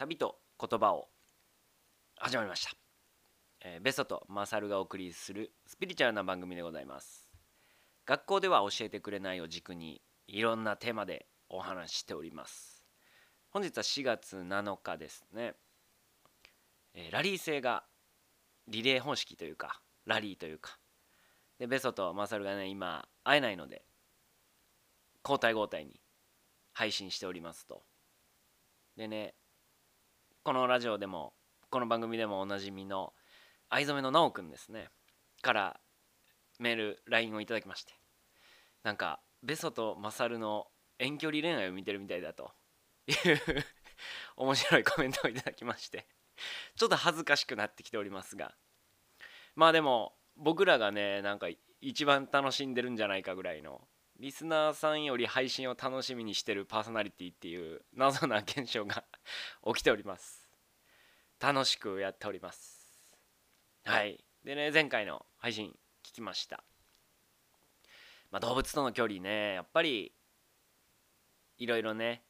旅と言葉を始まりました、えーベソとマサルがお送りするスピリチュアルな番組でございます。学校では教えてくれないを軸にいろんなテーマでお話ししております。本日は4月7日ですね、えーラリー制がリレー方式というかラリーというか。でベソとマサルがね今会えないので交代交代に配信しておりますと。でねこのラジオでもこの番組でもおなじみの藍染めの直くんですねからメール LINE をいただきまして。なんかベソとマサルの遠距離恋愛を見てるみたいだと。いう面白いコメントをいただきまして。ちょっと恥ずかしくなってきておりますが。まあでも僕らがねなんか一番楽しんでるんじゃないかぐらいのリスナーさんより配信を楽しみにしてるパーソナリティっていう謎な現象が起きております。楽しくやっております。はい。でね前回の配信聞きました。まあ動物との距離ね。やっぱりいろいろね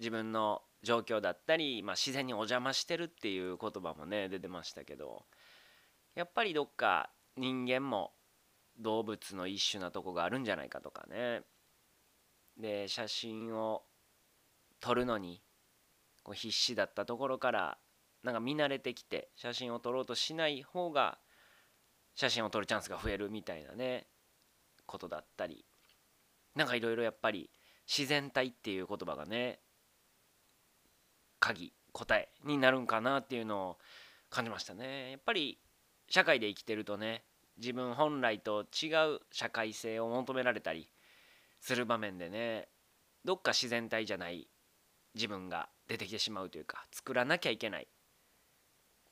自分の状況だったり、まあ、自然にお邪魔してるっていう言葉もね出てましたけどやっぱりどっか人間も動物の一種なとこがあるんじゃないかとかね。で写真を撮るのにこう必死だったところからなんか見慣れてきて写真を撮ろうとしない方が写真を撮るチャンスが増えるみたいなねことだったり。なんかいろいろやっぱり自然体っていう言葉がね鍵答えになるんかなっていうのを感じましたね。やっぱり社会で生きてるとね自分本来と違う社会性を求められたりする場面でねどっか自然体じゃない自分が出てきてしまうというか作らなきゃいけない。っ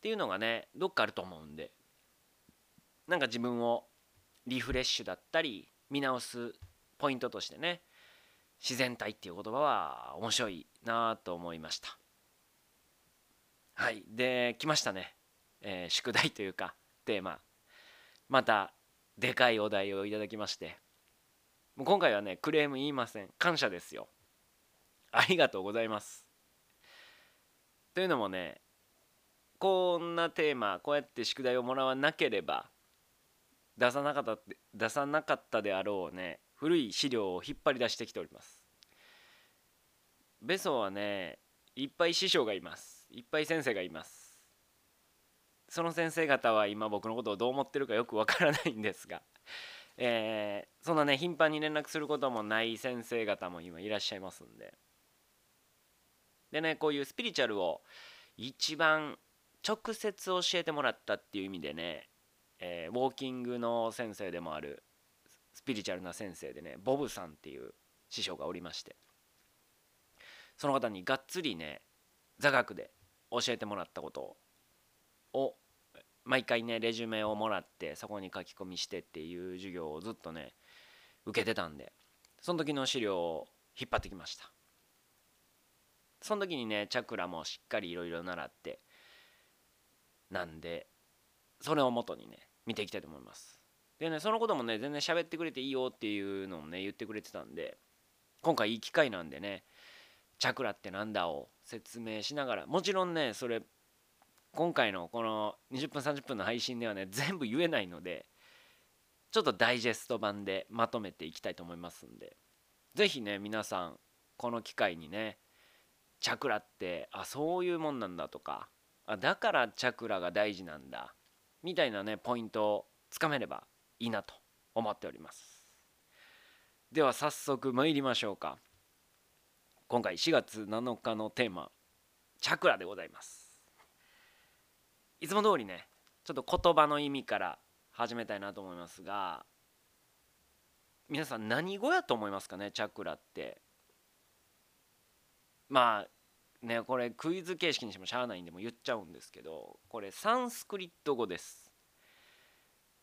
ていうのがねどっかあると思うんで。なんか自分をリフレッシュだったり見直すポイントとしてね自然体っていう言葉は面白いなと思いました。はい。で来ましたね、えー宿題というかテーマ。またでかいお題をいただきまして。もう今回はねクレーム言いません。感謝ですよ。ありがとうございます。というのもねこんなテーマこうやって宿題をもらわなければ出さなかった出さなかったであろうね古い資料を引っ張り出してきております。ベソはねいっぱい師匠がいます。いっぱい先生がいます。その先生方は今僕のことをどう思ってるかよくわからないんですが、えーそんなね頻繁に連絡することもない先生方も今いらっしゃいますんで。でねこういうスピリチュアルを一番直接教えてもらったっていう意味でね、えーウォーキングの先生でもあるスピリチュアルな先生でねボブさんっていう師匠がおりましてその方にがっつりね座学で教えてもらったことを毎回ねレジュメをもらってそこに書き込みしてっていう授業をずっとね受けてたんでその時の資料を引っ張ってきました。その時にねチャクラもしっかりいろいろ習ってなんでそれを元にね見ていきたいと思います。でねそのこともね全然喋ってくれていいよっていうのをね言ってくれてたんで今回いい機会なんでねチャクラってなんだを説明しながらもちろんねそれ今回のこの20分30分の配信ではね全部言えないのでちょっとダイジェスト版でまとめていきたいと思いますんで是非ね皆さんこの機会にねチャクラってあそういうもんなんだとかあだからチャクラが大事なんだみたいなねポイントをつかめればいいなと思っております。では早速参りましょうか。今回4月7日のテーマチャクラでございます。いつも通りねちょっと言葉の意味から始めたいなと思いますが皆さん何語やと思いますかねチャクラって。まあねこれクイズ形式にしてもしゃあないんでも言っちゃうんですけどこれサンスクリット語です。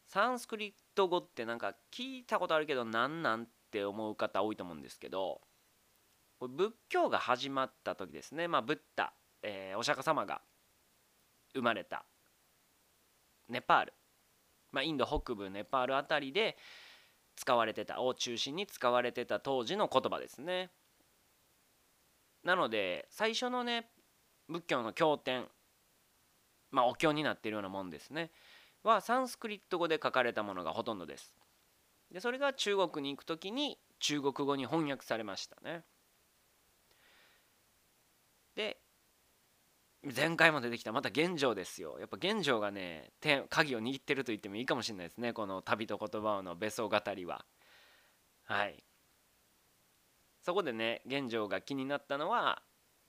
サンスクリット語ってなんか聞いたことあるけどなんなんって思う方多いと思うんですけどこれ仏教が始まった時ですね。まあブッダ、えーお釈迦様が生まれた。ネパール、まあ、インド北部ネパールあたりで使われてた。を中心に使われてた当時の言葉ですね。なので最初のね仏教の経典まあお経になっているようなもんですね。はサンスクリット語で書かれたものがほとんどです。でそれが中国に行く時に中国語に翻訳されましたね。で前回も出てきたまた玄奘ですよ。やっぱ玄奘がね鍵を握ってると言ってもいいかもしれないですね。この「旅と言葉の別荘語りは。はい。そこでね玄奘が気になったのは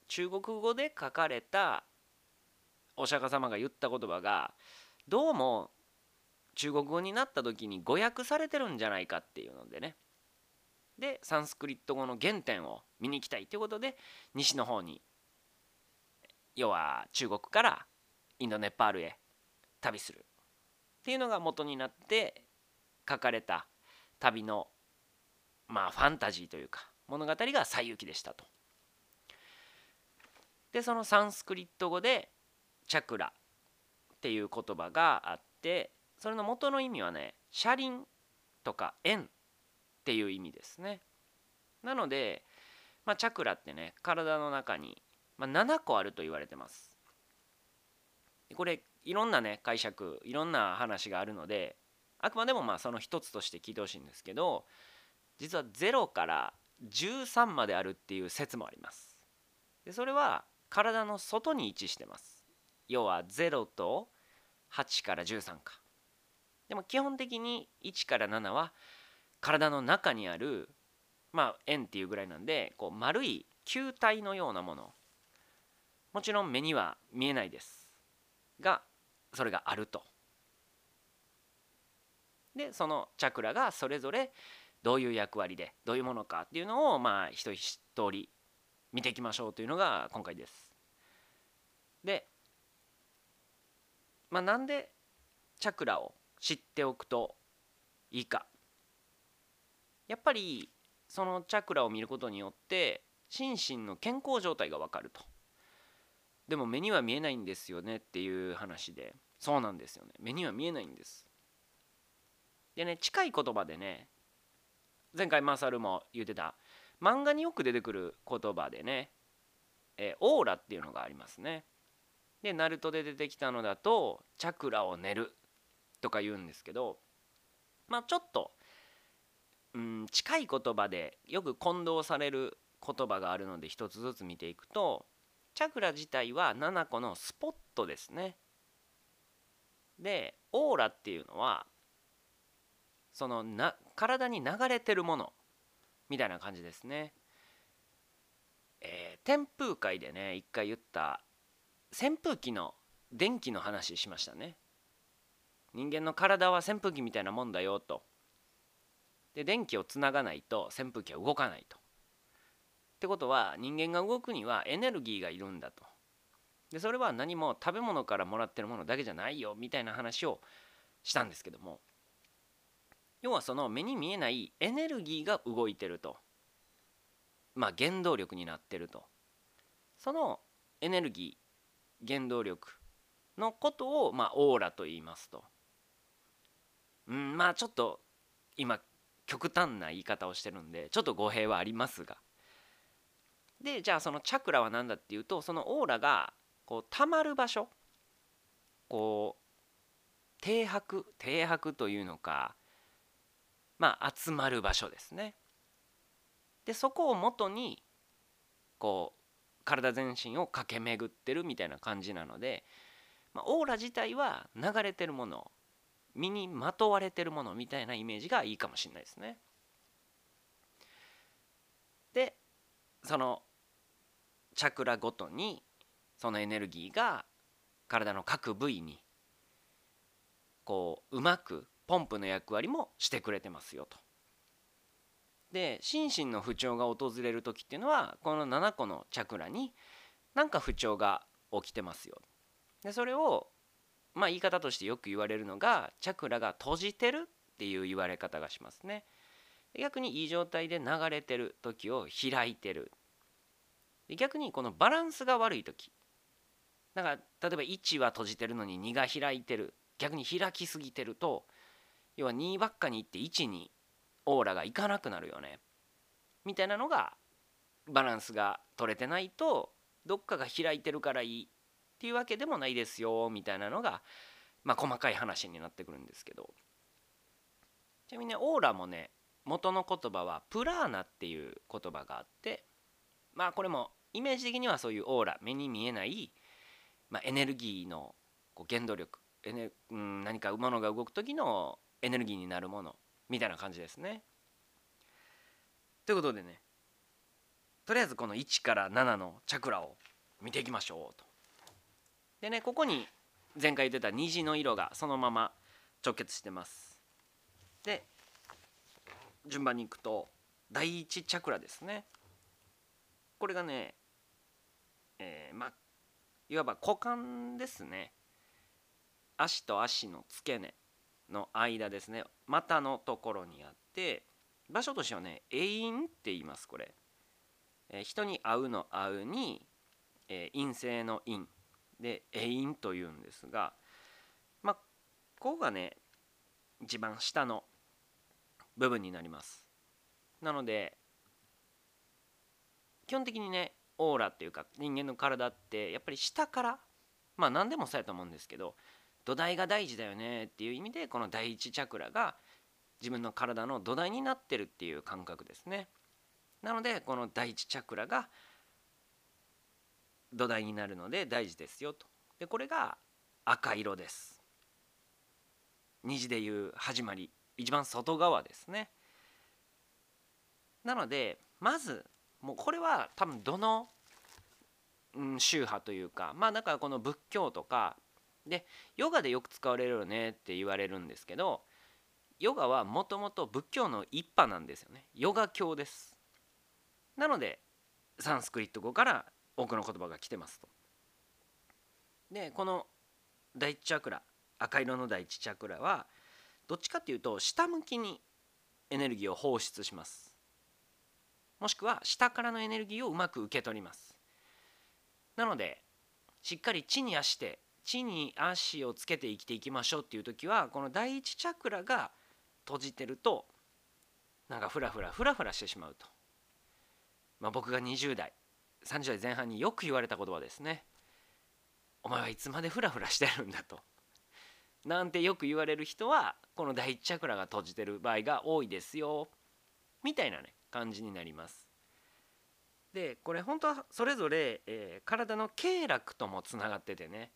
中国語で書かれたお釈迦様が言った言葉がどうも中国語になった時に語訳されてるんじゃないかっていうのでね。でサンスクリット語の原点を見に行きたいということで西の方に要は中国からインドネパールへ旅するっていうのが元になって書かれた旅のまあファンタジーというか物語が「西遊記」でしたと。でそのサンスクリット語で「チャクラ」っていう言葉があってそれの元の意味はね車輪とか円っていう意味ですね。なので、まあ、チャクラってね体の中にまあ、7個あると言われてます。これいろんなね解釈いろんな話があるのであくまでもまあその一つとして聞いてほしいんですけど実は0から13まであるっていう説もあります。でそれは体の外に位置してます。要は0と8から13か。でも基本的に1から7は体の中にあるまあ円っていうぐらいなんでこう丸い球体のようなものもちろん目には見えないですがそれがあるとでそのチャクラがそれぞれどういう役割でどういうものかっていうのをまあ一一通り見ていきましょうというのが今回です。で、まあ、なんでチャクラを知っておくといいかやっぱりそのチャクラを見ることによって心身の健康状態が分かると。でも目には見えないんですよねっていう話で。そうなんですよね。目には見えないんです。でね近い言葉でね前回マサルも言ってた漫画によく出てくる言葉でね、えー、オーラっていうのがありますね。でナルトで出てきたのだとチャクラを寝るとか言うんですけどまあちょっとうん近い言葉でよく混同される言葉があるので一つずつ見ていくとチャクラ自体は7個のスポットですね。でオーラっていうのはそのな体に流れてるものみたいな感じですね。えー、天風会でね一回言った扇風機の電気の話しましたね。人間の体は扇風機みたいなもんだよと。で電気をつながないと扇風機は動かないと。ってことは人間が動くにはエネルギーがいるんだと。でそれは何も食べ物からもらってるものだけじゃないよみたいな話をしたんですけども。要はその目に見えないエネルギーが動いてると。まあ原動力になってると。そのエネルギー原動力のことをまあオーラと言いますと。うんまあちょっと今極端な言い方をしてるんでちょっと語弊はありますが。でじゃあそのチャクラは何だっていうとそのオーラがこう溜まる場所こう停泊停泊というのかまあ集まる場所ですね。でそこを元にこう体全身を駆け巡ってるみたいな感じなので、まあ、オーラ自体は流れてるもの身にまとわれてるものみたいなイメージがいいかもしれないですね。でそのチャクラごとにそのエネルギーが体の各部位にこううまくポンプの役割もしてくれてますよと。で心身の不調が訪れる時っていうのはこの7個のチャクラに何か不調が起きてますよ。でそれをまあ言い方としてよく言われるのがチャクラが閉じてるっていう言われ方がしますね。逆にいい状態で流れてる時を開いてる逆にこのバランスが悪い時だから例えば1は閉じてるのに2が開いてる逆に開きすぎてると要は2ばっかに行って1にオーラがいかなくなるよねみたいなのがバランスが取れてないとどっかが開いてるからいいっていうわけでもないですよみたいなのがまあ細かい話になってくるんですけど。ちなみにねオーラもね元の言葉はプラーナっていう言葉があってまあこれもイメージ的にはそういうオーラ目に見えない、まあ、エネルギーのこう原動力エネ、うん、何かものが動く時のエネルギーになるものみたいな感じですね。ということでねとりあえずこの1から7のチャクラを見ていきましょうと。でねここに前回言ってた虹の色がそのまま直結してます。で順番にいくと第1チャクラですね。これがね、えー、まあいわば股間ですね。足と足の付け根の間ですね。股のところにあって場所としてはね「永遠」って言いますこれ、えー、人に会うの会うに、えー、陰性の陰。で永遠というんですがまあここがね一番下の部分になります。なので基本的にねオーラっていうか人間の体ってやっぱり下からまあ何でもそうやと思うんですけど土台が大事だよねっていう意味でこの第一チャクラが自分の体の土台になってるっていう感覚ですね。なのでこの第一チャクラが土台になるので大事ですよと。でこれが赤色です。虹でいう始まり。一番外側ですね。なのでまずもうこれは多分どの、うん、宗派というかまあだからこの仏教とかでヨガでよく使われるよねって言われるんですけどヨガはもともと仏教の一派なんですよね。ヨガ教です。なのでサンスクリット語から多くの言葉が来てますと。でこの第一チャクラ赤色の第一チャクラはどっちかっていうと下向きにエネルギーを放出します。もしくは下からのエネルギーをうまく受け取ります。なのでしっかり地に足して地に足をつけて生きていきましょうっていう時はこの第一チャクラが閉じてるとなんかフラフラフラフラしてしまうと、まあ、僕が20代30代前半によく言われた言葉ですね。お前はいつまでフラフラしてるんだと。なんてよく言われる人はこの第一チャクラが閉じてる場合が多いですよ。みたいなね。感じになります。でこれ本当はそれぞれ、えー、体の経絡ともつながっててね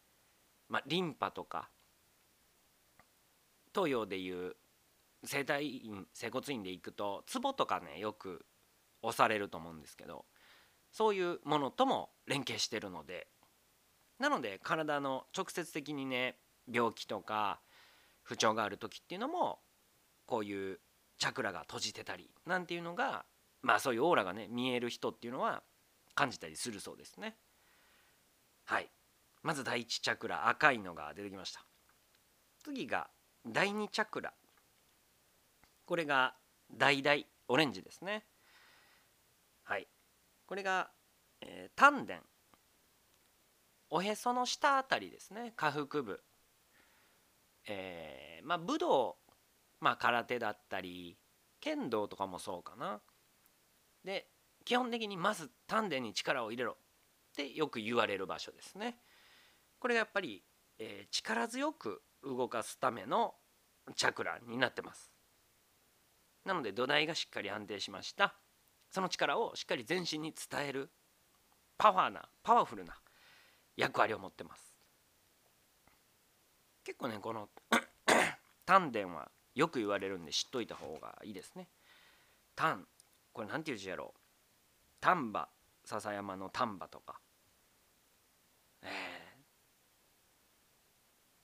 まあ、リンパとか東洋でいう整体院整骨院で行くとツボとかねよく押されると思うんですけどそういうものとも連携してるのでなので体の直接的にね病気とか不調がある時っていうのもこういうチャクラが閉じてたりなんていうのがまあそういうオーラがね見える人っていうのは感じたりするそうですね。はい。まず第1チャクラ赤いのが出てきました。次が第2チャクラ。これが橙オレンジですね。はい。これが、えー、丹田。おへその下あたりですね。下腹部。えー、まあ武道まあ空手だったり剣道とかもそうかな。で基本的にまず丹田に力を入れろってよく言われる場所ですね。これがやっぱり、えー、力強く動かすためのチャクラになってます。なので土台がしっかり安定しました。その力をしっかり全身に伝えるパワーなパワフルな役割を持ってます。結構ねこの 丹田はよく言われるんで知っといた方がいいですね。丹これ何ていう字やろう。丹波。笹山の丹波とか。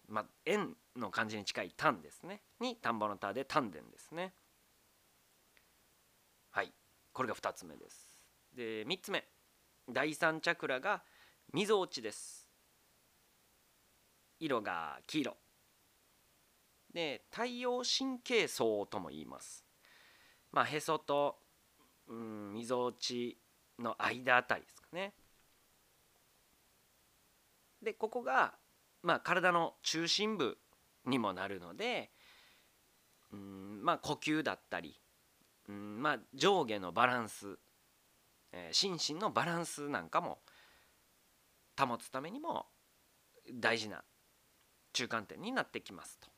まあ、円の漢字に近い単ですね。に田んぼの田で丹田ですね。はい。これが2つ目です。で3つ目。第3チャクラがみぞおちです。色が黄色。で太陽神経層とも言いますまあへそとうんみぞおちの間あたりですかねでここがまあ、体の中心部にもなるのでうんまあ呼吸だったりうんまあ上下のバランス、えー、心身のバランスなんかも保つためにも大事な中間点になってきますと。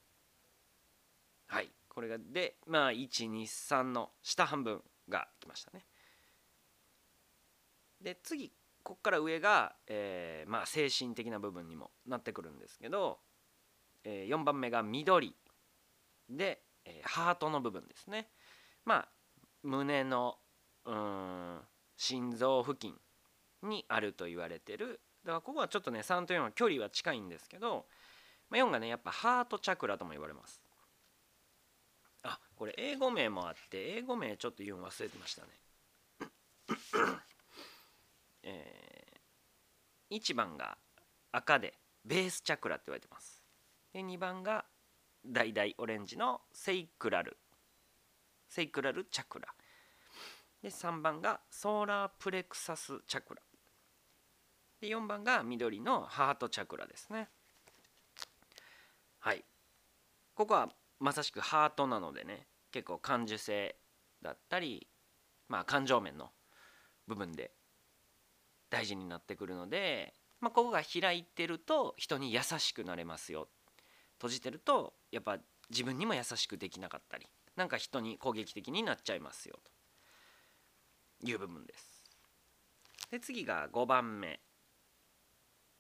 はいこれがでまあ123の下半分が来ましたね。で次ここから上が、えー、まあ精神的な部分にもなってくるんですけど、えー、4番目が緑で、えー、ハートの部分ですね。まあ胸のうん心臓付近にあると言われてるだからここはちょっとね3と4は距離は近いんですけど、まあ、4がねやっぱハートチャクラとも言われますあこれ英語名もあって英語名ちょっと言うの忘れてましたね。えー、1番が赤でベースチャクラって言われてます。で2番が橙オレンジのセイクラル。セイクラルチャクラ。で3番がソーラープレクサスチャクラ。で4番が緑のハートチャクラですね。はい。ここはまさしくハートなのでね結構感受性だったりまあ感情面の部分で大事になってくるので、まあ、ここが開いてると人に優しくなれますよ閉じてるとやっぱ自分にも優しくできなかったりなんか人に攻撃的になっちゃいますよという部分です。で次が5番目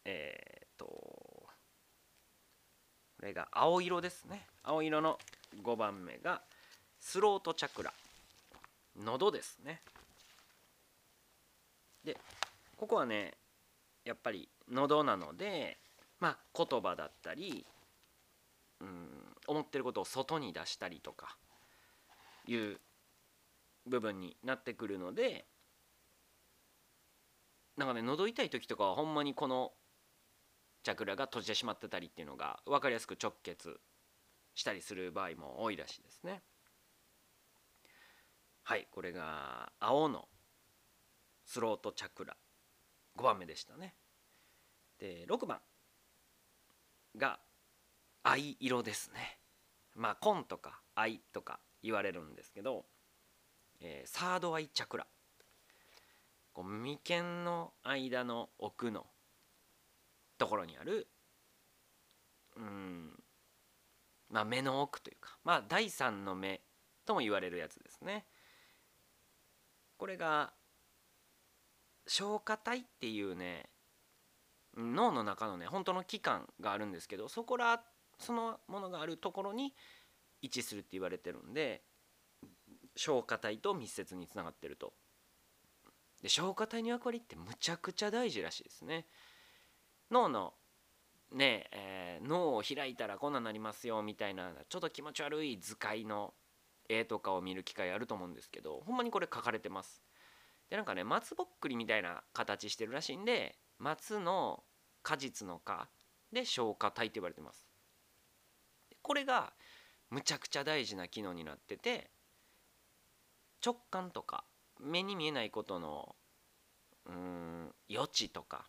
えー、っとこれが青色ですね。青色の5番目がスロートチャクラ。喉ですね。でここはねやっぱり喉なのでまあ言葉だったりうん思ってることを外に出したりとかいう部分になってくるのでなんかね喉痛い時とかはほんまにこのチャクラが閉じてしまってたりっていうのが分かりやすく直結したりする場合も多いらしいですね。はいこれが青のスロートチャクラ。5番目でしたね。で6番。が藍色ですね。まあ紺とか藍とか言われるんですけど、えー、サードアイチャクラ。こう眉間の間の奥のところにあるうんまあ目の奥というかまあ第三の目とも言われるやつですね。これが消化体っていうね脳の中のね本当の器官があるんですけどそこらそのものがあるところに位置するって言われてるんで消化体と密接につながってると。で消化体の役割ってむちゃくちゃ大事らしいですね。脳のねえー、脳を開いたらこんなになりますよみたいなちょっと気持ち悪い図解の絵とかを見る機会あると思うんですけどほんまにこれ書かれてます。でなんかね松ぼっくりみたいな形してるらしいんで松の果実の果で消化体って言われてます。これがむちゃくちゃ大事な機能になってて直感とか目に見えないことのうん余地とか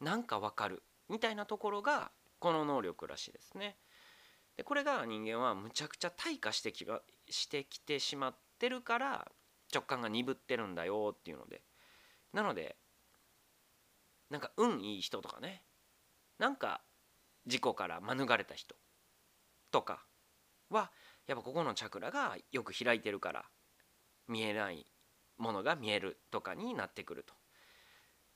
なんかわかるみたいなところがこの能力らしいですね。でこれが人間はむちゃくちゃ退化してきしてきてしまってるから直感が鈍ってるんだよっていうのでなのでなんか運いい人とかねなんか事故から免れた人とかはやっぱここのチャクラがよく開いてるから見えないものが見えるとかになってくると。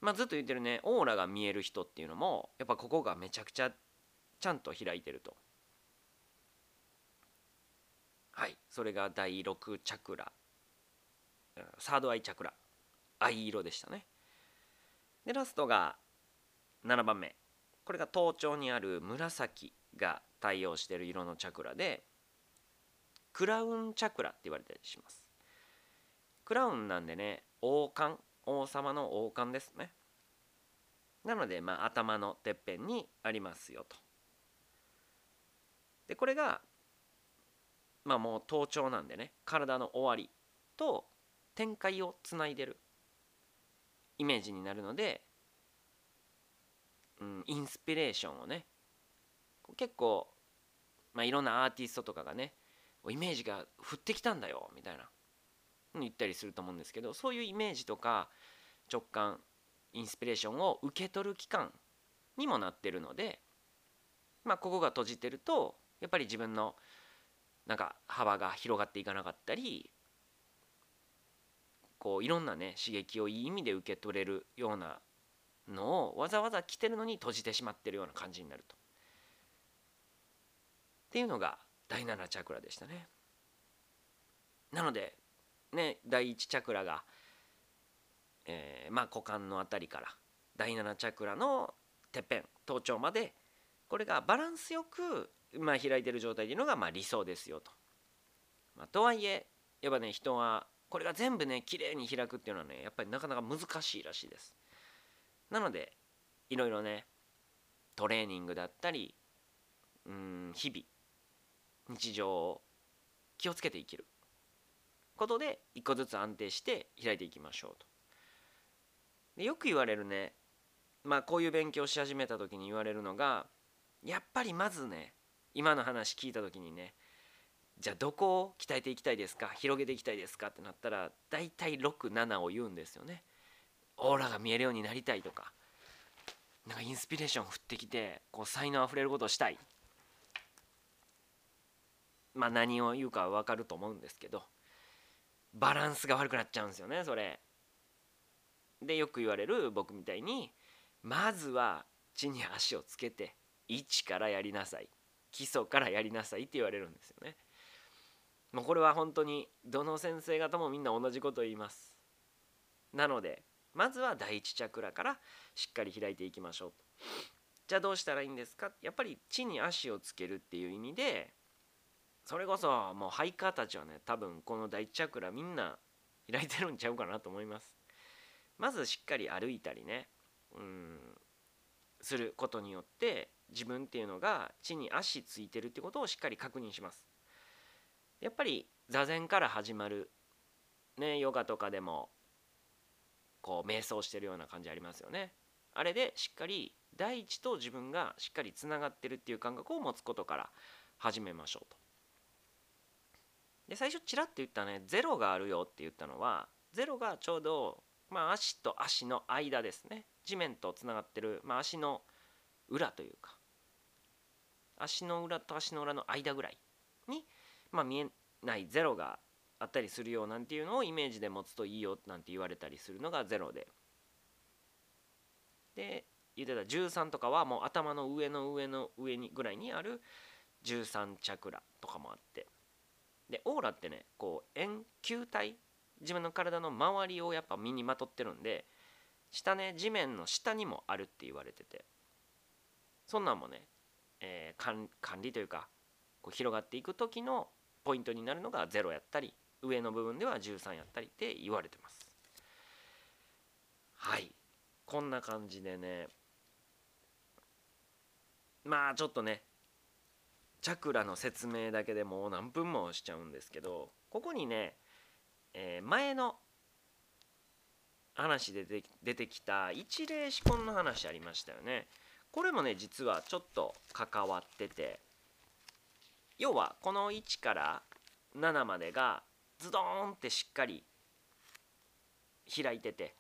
まあ、ずっと言ってるねオーラが見える人っていうのもやっぱここがめちゃくちゃちゃんと開いてると。はいそれが第6チャクラ。サードアイチャクラ。藍色でしたね。でラストが7番目。これが頭頂にある紫が対応している色のチャクラでクラウンチャクラって言われたりします。クラウンなんでね王冠。王様の王冠ですね。なのでまあ頭のてっぺんにありますよと。でこれがまあもう頭頂なんでね体の終わりと展開をつないでるイメージになるので、うん、インスピレーションをね結構、まあ、いろんなアーティストとかがねイメージが降ってきたんだよみたいな。言ったりすると思うんですけどそういうイメージとか直感インスピレーションを受け取る期間にもなってるのでまあここが閉じてるとやっぱり自分のなんか幅が広がっていかなかったりこういろんなね刺激をいい意味で受け取れるようなのをわざわざ来てるのに閉じてしまってるような感じになると。っていうのが第7チャクラでしたね。なのでね第1チャクラが、えー、まあ股間の辺りから第7チャクラのてっぺん頭頂までこれがバランスよく、まあ、開いてる状態というのがまあ理想ですよと。まあ、とはいえやっぱね人はこれが全部ね綺麗に開くっていうのはねやっぱりなかなか難しいらしいです。なのでいろいろねトレーニングだったりうん日々日常を気をつけて生きることで一個ずつ安定して開いていきましょうと。でよく言われるねまあこういう勉強し始めた時に言われるのがやっぱりまずね今の話聞いた時にねじゃあどこを鍛えていきたいですか広げていきたいですかってなったら大体67を言うんですよね。オーラが見えるようになりたいとかなんかインスピレーション降ってきてこう才能あふれることをしたいまあ何を言うかは分かると思うんですけどバランスが悪くなっちゃうんですよねそれ。でよく言われる僕みたいにまずは地に足をつけて1からやりなさい基礎からやりなさいって言われるんですよね。もうこれは本当にどの先生方もみんな同じことを言います。なのでまずは第一チャクラからしっかり開いていきましょうじゃあどうしたらいいんですか？やっぱり地に足をつけるっていう意味でそれこそもうハイカーたちはね多分この第一チャクラみんな開いてるんちゃうかなと思います。まずしっかり歩いたりねうんすることによって自分っていうのが地に足ついてるってことをしっかり確認します。やっぱり座禅から始まるねヨガとかでもこう瞑想してるような感じありますよね。あれでしっかり大地と自分がしっかりつながってるっていう感覚を持つことから始めましょうと。で最初ちらっと言ったねゼロがあるよって言ったのはゼロがちょうど、まあ、足と足の間ですね。地面とつながってる、まあ、足の裏というか足の裏と足の裏の間ぐらいに、まあ、見えないゼロがあったりするよなんていうのをイメージで持つといいよなんて言われたりするのがゼロで。で言ってた13とかはもう頭の上の上の上にぐらいにある13チャクラとかもあって。でオーラってねこう円球体自分の体の周りをやっぱ身にまとってるんで下ね地面の下にもあるって言われてて。そんなんもね、えー、管理というかこう広がっていく時のポイントになるのが0やったり上の部分では13やったりって言われてます。はい。こんな感じでね。まあちょっとねチャクラの説明だけでもう何分もしちゃうんですけどここにね、えー、前の話で出てきた一例思考の話ありましたよね。これもね実はちょっと関わってて要はこの1から7までがズドーンってしっかり開いてて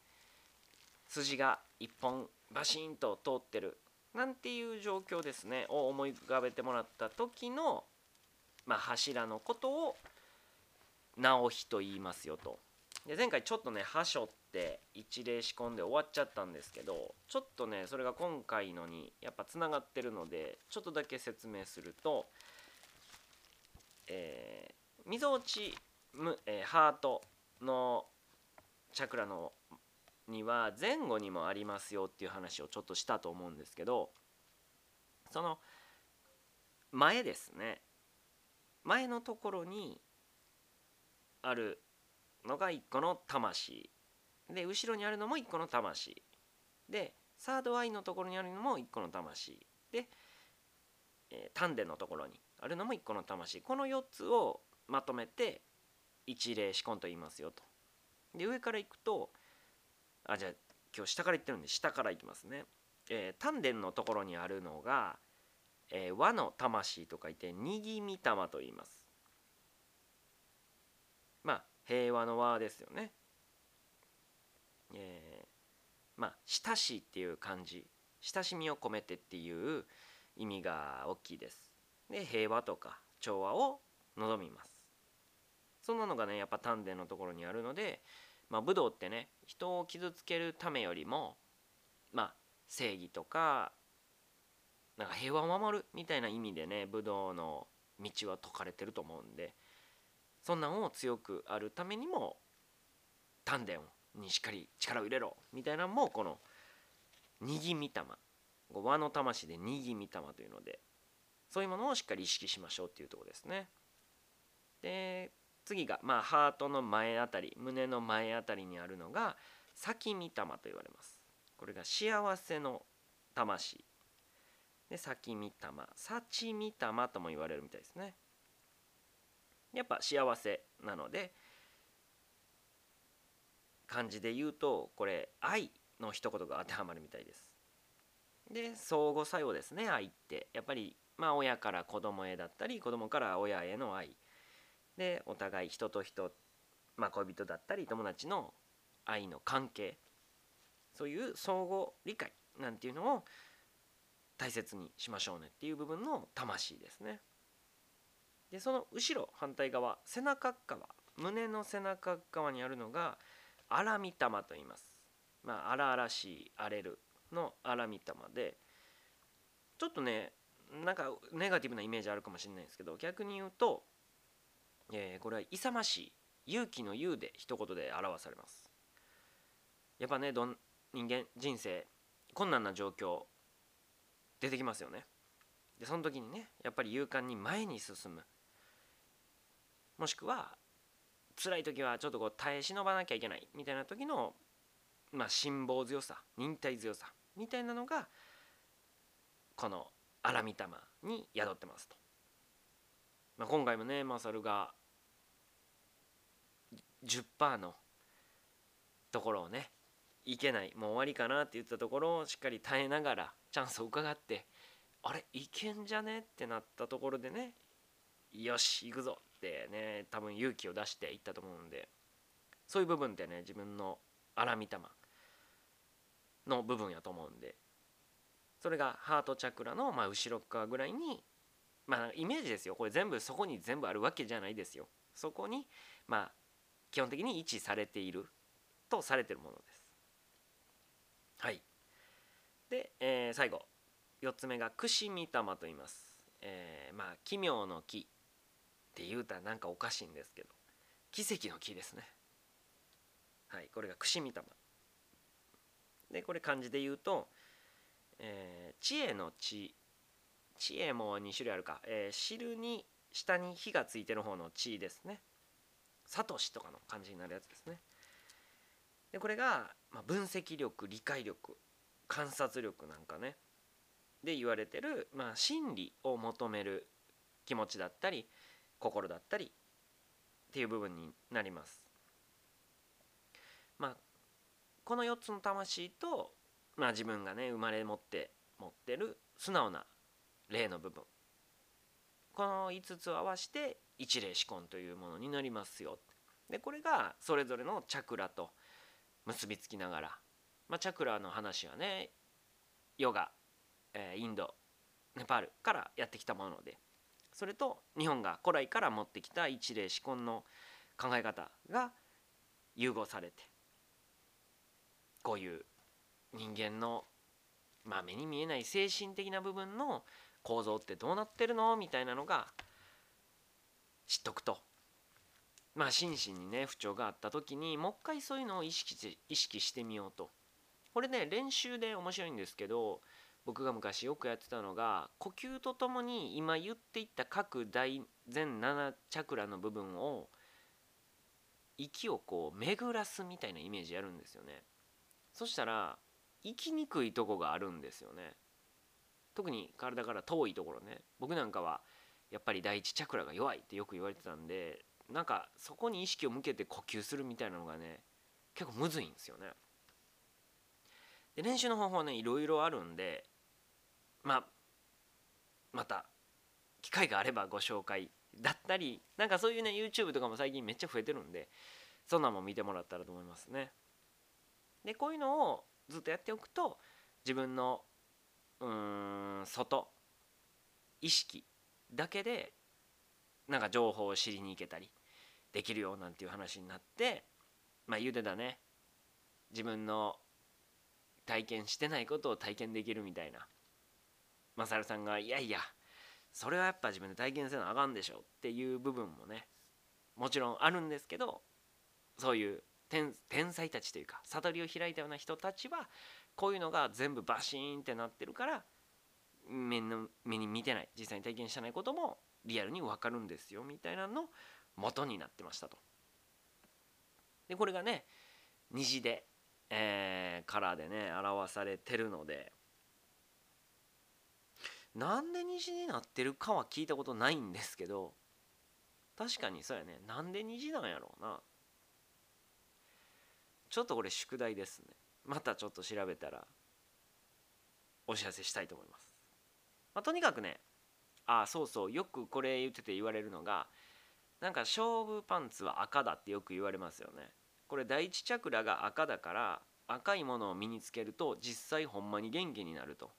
筋が1本バシンと通ってるなんていう状況ですねを思い浮かべてもらった時の、まあ、柱のことを直火と言いますよと。で前回ちょっとね「しょって一例仕込んで終わっちゃったんですけどちょっとねそれが今回のにやっぱつながってるのでちょっとだけ説明するとえー、みぞおちむ、えー、ハートのチャクラのには前後にもありますよっていう話をちょっとしたと思うんですけどその前ですね。前のところにあるのが1個の魂。で後ろにあるのも1個の魂。でサードアイのところにあるのも1個の魂。で、えー、丹田のところにあるのも1個の魂。この4つをまとめて一例思根と言いますよと。で上からいくとあじゃあ今日下からいってるんで下からいきますね、えー、丹田のところにあるのが、えー、和の魂と書いてにぎみたまと言います。まあ平和の和ですよね、えー、まあ親しいっていう感じ。親しみを込めてっていう意味が大きいです。で平和とか調和を望みます。そんなのがねやっぱ丹田のところにあるのでまあ武道ってね人を傷つけるためよりもまあ正義とかなんか平和を守るみたいな意味でね武道の道は説かれてると思うんでそんなんを強くあるためにも丹田にしっかり力を入れろみたいなのもこのにぎみ玉和の魂でにぎみ玉というのでそういうものをしっかり意識しましょうっていうとこですね。で次がまあハートの前あたり胸の前あたりにあるのが先御霊と言われます。これが幸せの魂で先御霊幸御霊とも言われるみたいですね。やっぱ幸せなので漢字で言うとこれ愛の一言が当てはまるみたいです。で相互作用ですね愛ってやっぱりまあ親から子供へだったり子供から親への愛でお互い人と人、まあ、恋人だったり友達の愛の関係そういう相互理解なんていうのを大切にしましょうねっていう部分の魂ですね。でその後ろ反対側背中側胸の背中側にあるのが荒御霊と言います。まあ荒々しい荒れるの荒御霊でちょっとねなんかネガティブなイメージあるかもしれないんですけど逆に言うと、えー、これは勇ましい勇気の勇で一言で表されます。やっぱねどん人間人生困難な状況出てきますよね。でその時にねやっぱり勇敢に前に進む。もしくは辛い時はちょっとこう耐え忍ばなきゃいけないみたいな時のまあ辛抱強さ忍耐強さみたいなのがこの荒御霊に宿ってますと、まあ、今回もねマサルが10%のところをねいけない。もう終わりかなって言ったところをしっかり耐えながらチャンスを伺ってあれ？いけんじゃね？ってなったところでねよし行くぞ！ってね多分勇気を出していったと思うんでそういう部分ってね自分の荒御霊の部分やと思うんでそれがハートチャクラのまあ後ろ側ぐらいにまあイメージですよ。これ全部そこに全部あるわけじゃないですよ。そこにまあ基本的に位置されているとされてるものです。はい。で、えー、最後。4つ目が串見玉と言います、えー、まあ奇妙の木って言うたらなんかおかしいんですけど。奇跡の木ですね。はいこれが串見玉。でこれ漢字で言うと、えー、知恵の知。知恵も2種類あるか、えー、汁に下に火がついてる方の知ですね。サトシとかの漢字になるやつですね。でこれが、まあ、分析力理解力観察力なんかね。で言われてる、まあ、心理を求める気持ちだったり心だったりっていう部分になります。まあこの4つの魂と、まあ、自分がね生まれ持って持ってる素直な霊の部分。この5つを合わせて一霊思考というものになりますよ。でこれがそれぞれのチャクラと結びつきながら、まあ、チャクラの話はねヨガ、えー、インドネパールからやってきたもので。それと日本が古来から持ってきた一霊思考の考え方が融合されてこういう人間の、まあ、目に見えない精神的な部分の構造ってどうなってるの？みたいなのが知っとくと。まあ心身にね不調があった時にもう一回そういうのを意識して意識してみようと。これね練習で面白いんですけど僕が昔よくやってたのが呼吸とともに今言っていった各大全7チャクラの部分を息をこう巡らすみたいなイメージやるんですよね。そしたら生きにくいとこがあるんですよね。特に体から遠いところね。僕なんかはやっぱり第一チャクラが弱いってよく言われてたんでなんかそこに意識を向けて呼吸するみたいなのがね結構むずいんですよね。で練習の方法ねいろいろあるんでまあまた機会があればご紹介だったりなんかそういうね YouTube とかも最近めっちゃ増えてるんでそんなんも見てもらったらと思いますね。でこういうのをずっとやっておくと自分のうーん外意識だけでなんか情報を知りに行けたりできるよなんていう話になってまあ言うてたね。自分の体験してないことを体験できるみたいな。マサルさんがいやいやそれはやっぱ自分で体験せなあかんでしょっていう部分もねもちろんあるんですけどそういう天天才たちというか悟りを開いたような人たちはこういうのが全部バシーンってなってるから目の目に見てない実際に体験してないこともリアルに分かるんですよみたいなの元になってましたと。でこれがね虹で、えー、カラーでね表されてるのでなんで虹になってるかは聞いたことないんですけど確かにそうやね。なんで虹なんやろうな。ちょっとこれ宿題ですね。またちょっと調べたらお知らせしたいと思います、まあ、とにかくねあそうそうよくこれ言ってて言われるのがなんか勝負パンツは赤だってよく言われますよね。これ第一チャクラが赤だから赤いものを身につけると実際ほんまに元気になると。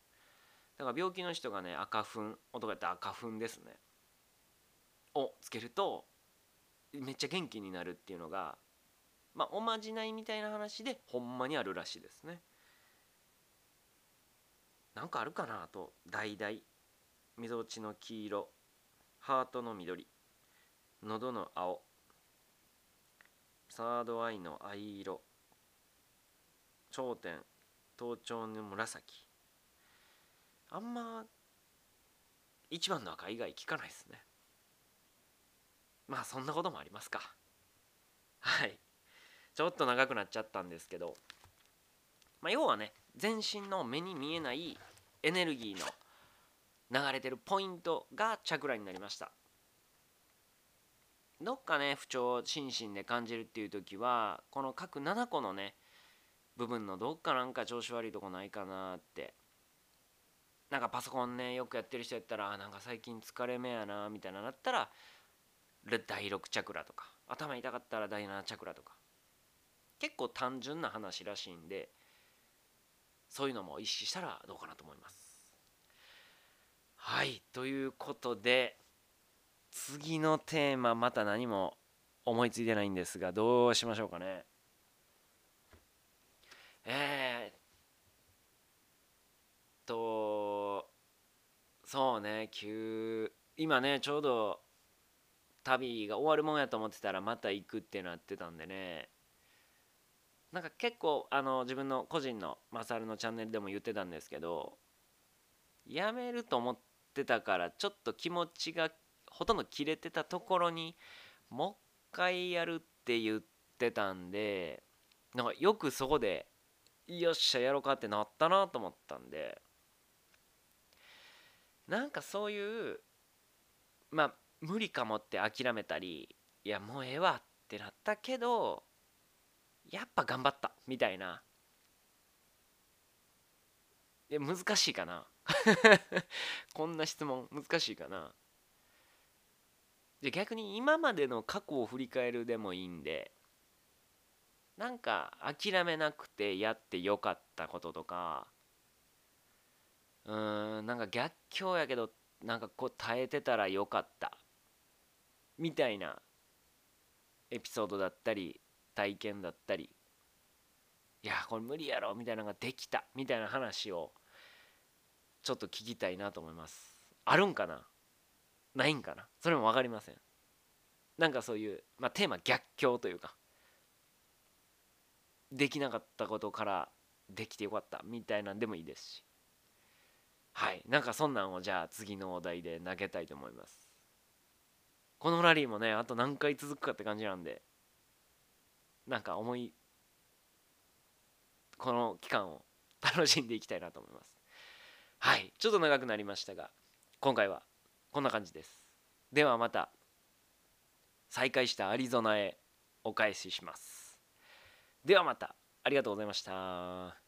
だから病気の人がね赤粉男やった赤粉ですね。をつけるとめっちゃ元気になるっていうのがまあおまじないみたいな話でほんまにあるらしいですね。なんかあるかなと橙みぞおちの黄色。ハートの緑。喉の青。サードアイの藍色。頂点。頭頂の紫。あんま一番の赤以外聞かないですね。まあそんなこともありますか。はい。ちょっと長くなっちゃったんですけど、まあ、要はね全身の目に見えないエネルギーの流れてるポイントがチャクラになりました。どっかね不調心身で感じるっていう時はこの各7個のね部分のどっかなんか調子悪いとこないかなって。なんかパソコンねよくやってる人やったらなんか最近疲れ目やなみたいななったら第6チャクラとか頭痛かったら第7チャクラとか。結構単純な話らしいんでそういうのも意識したらどうかなと思います。はいということで次のテーマまた何も思いついてないんですがどうしましょうかね。えー、とそうね急今ねちょうど旅が終わるもんやと思ってたらまた行くってなってたんでねなんか結構あの自分の個人のマサルのチャンネルでも言ってたんですけどやめると思っててたからちょっと気持ちがほとんど切れてたところにもう一回やるって言ってたんでなんかよくそこでよっしゃやろうかってなったなと思ったんでなんかそういうまあ無理かもって諦めたりいやもうええわってなったけどやっぱ頑張ったみたいな。いや難しいかな。こんな質問難しいかな。で逆に今までの過去を振り返るでもいいんでなんか諦めなくてやってよかったこととかうーんなんか逆境やけどなんかこう耐えてたらよかったみたいなエピソードだったり体験だったりいやこれ無理やろみたいなのができたみたいな話をちょっと聞きたいなと思います。あるんかな？ないんかな？それも分かりません。なんかそういう、まあ、テーマ逆境というかできなかったことからできてよかったみたいなんでもいいですし。はい。なんかそんなんをじゃあ次のお題で投げたいと思います。このラリーもねあと何回続くかって感じなんでなんか思いこの期間を楽しんでいきたいなと思います。はい。ちょっと長くなりましたが今回はこんな感じです。ではまた再開したアリゾナへお返しします。ではまた。ありがとうございました。